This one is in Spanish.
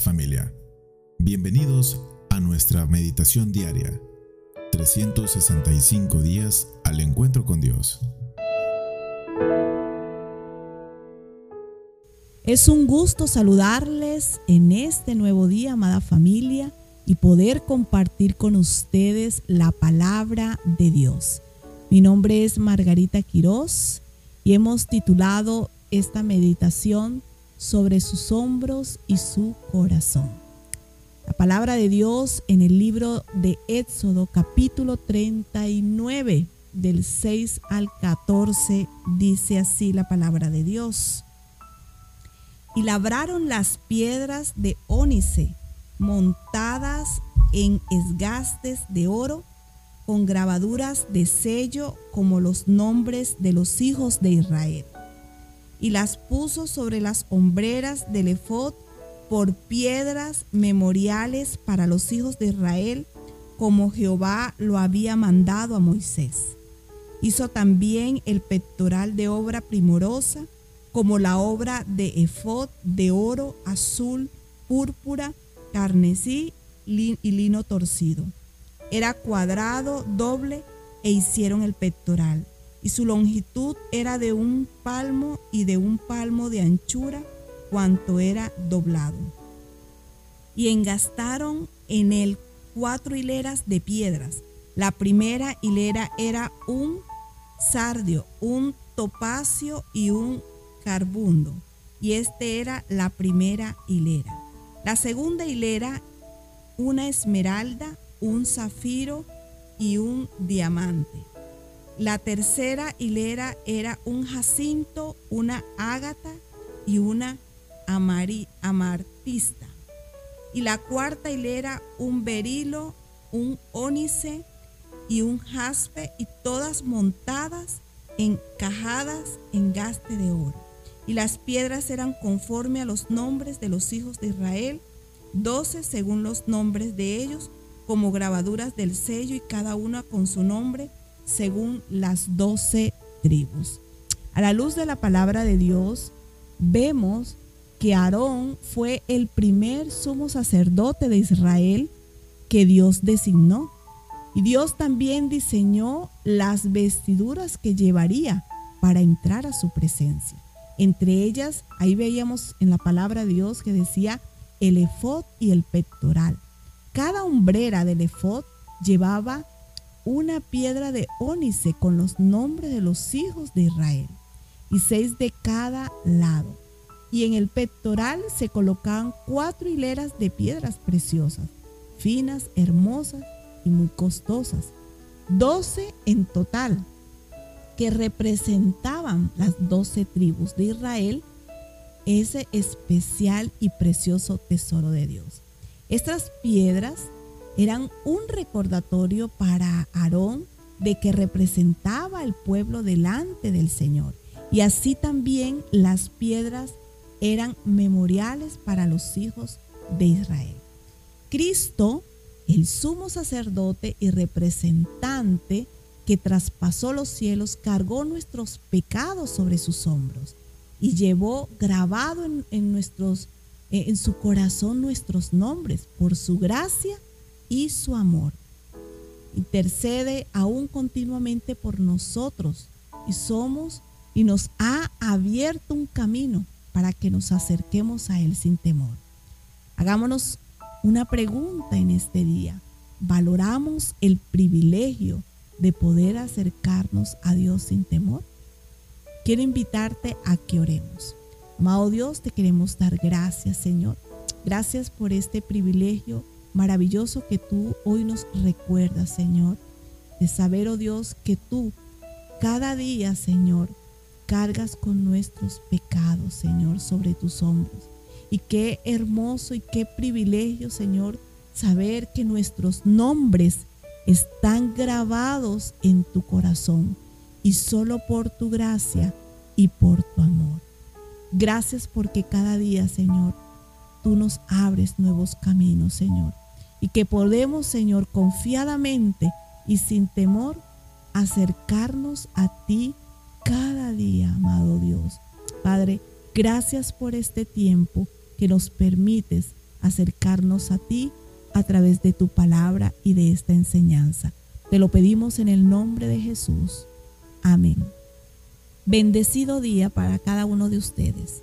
Familia. Bienvenidos a nuestra meditación diaria. 365 días al encuentro con Dios. Es un gusto saludarles en este nuevo día, amada familia, y poder compartir con ustedes la palabra de Dios. Mi nombre es Margarita Quirós y hemos titulado esta meditación sobre sus hombros y su corazón. La palabra de Dios en el libro de Éxodo capítulo 39 del 6 al 14 dice así la palabra de Dios. Y labraron las piedras de ónice montadas en esgastes de oro con grabaduras de sello como los nombres de los hijos de Israel y las puso sobre las hombreras del efod por piedras memoriales para los hijos de Israel, como Jehová lo había mandado a Moisés. Hizo también el pectoral de obra primorosa, como la obra de efod de oro, azul, púrpura, carnesí y lino torcido. Era cuadrado, doble, e hicieron el pectoral y su longitud era de un palmo y de un palmo de anchura, cuanto era doblado. Y engastaron en él cuatro hileras de piedras. La primera hilera era un sardio, un topacio y un carbundo. Y este era la primera hilera. La segunda hilera, una esmeralda, un zafiro y un diamante. La tercera hilera era un jacinto, una ágata y una amartista. Y la cuarta hilera un berilo, un ónice y un jaspe y todas montadas encajadas en gaste de oro. Y las piedras eran conforme a los nombres de los hijos de Israel, doce según los nombres de ellos, como grabaduras del sello y cada una con su nombre según las doce tribus. A la luz de la palabra de Dios, vemos que Aarón fue el primer sumo sacerdote de Israel que Dios designó. Y Dios también diseñó las vestiduras que llevaría para entrar a su presencia. Entre ellas, ahí veíamos en la palabra de Dios que decía el efod y el pectoral. Cada hombrera del efod llevaba una piedra de ónice con los nombres de los hijos de Israel, y seis de cada lado. Y en el pectoral se colocaban cuatro hileras de piedras preciosas, finas, hermosas y muy costosas, doce en total, que representaban las doce tribus de Israel, ese especial y precioso tesoro de Dios. Estas piedras eran un recordatorio para Aarón de que representaba al pueblo delante del Señor. Y así también las piedras eran memoriales para los hijos de Israel. Cristo, el sumo sacerdote y representante que traspasó los cielos, cargó nuestros pecados sobre sus hombros y llevó grabado en, nuestros, en su corazón nuestros nombres. Por su gracia y su amor. Intercede aún continuamente por nosotros y somos y nos ha abierto un camino para que nos acerquemos a Él sin temor. Hagámonos una pregunta en este día. ¿Valoramos el privilegio de poder acercarnos a Dios sin temor? Quiero invitarte a que oremos. Amado Dios, te queremos dar gracias, Señor. Gracias por este privilegio maravilloso que tú hoy nos recuerdas, Señor, de saber, oh Dios, que tú cada día, Señor, cargas con nuestros pecados, Señor, sobre tus hombros. Y qué hermoso y qué privilegio, Señor, saber que nuestros nombres están grabados en tu corazón y solo por tu gracia y por tu amor. Gracias porque cada día, Señor, tú nos abres nuevos caminos, Señor y que podemos, Señor, confiadamente y sin temor acercarnos a ti cada día, amado Dios. Padre, gracias por este tiempo que nos permites acercarnos a ti a través de tu palabra y de esta enseñanza. Te lo pedimos en el nombre de Jesús. Amén. Bendecido día para cada uno de ustedes.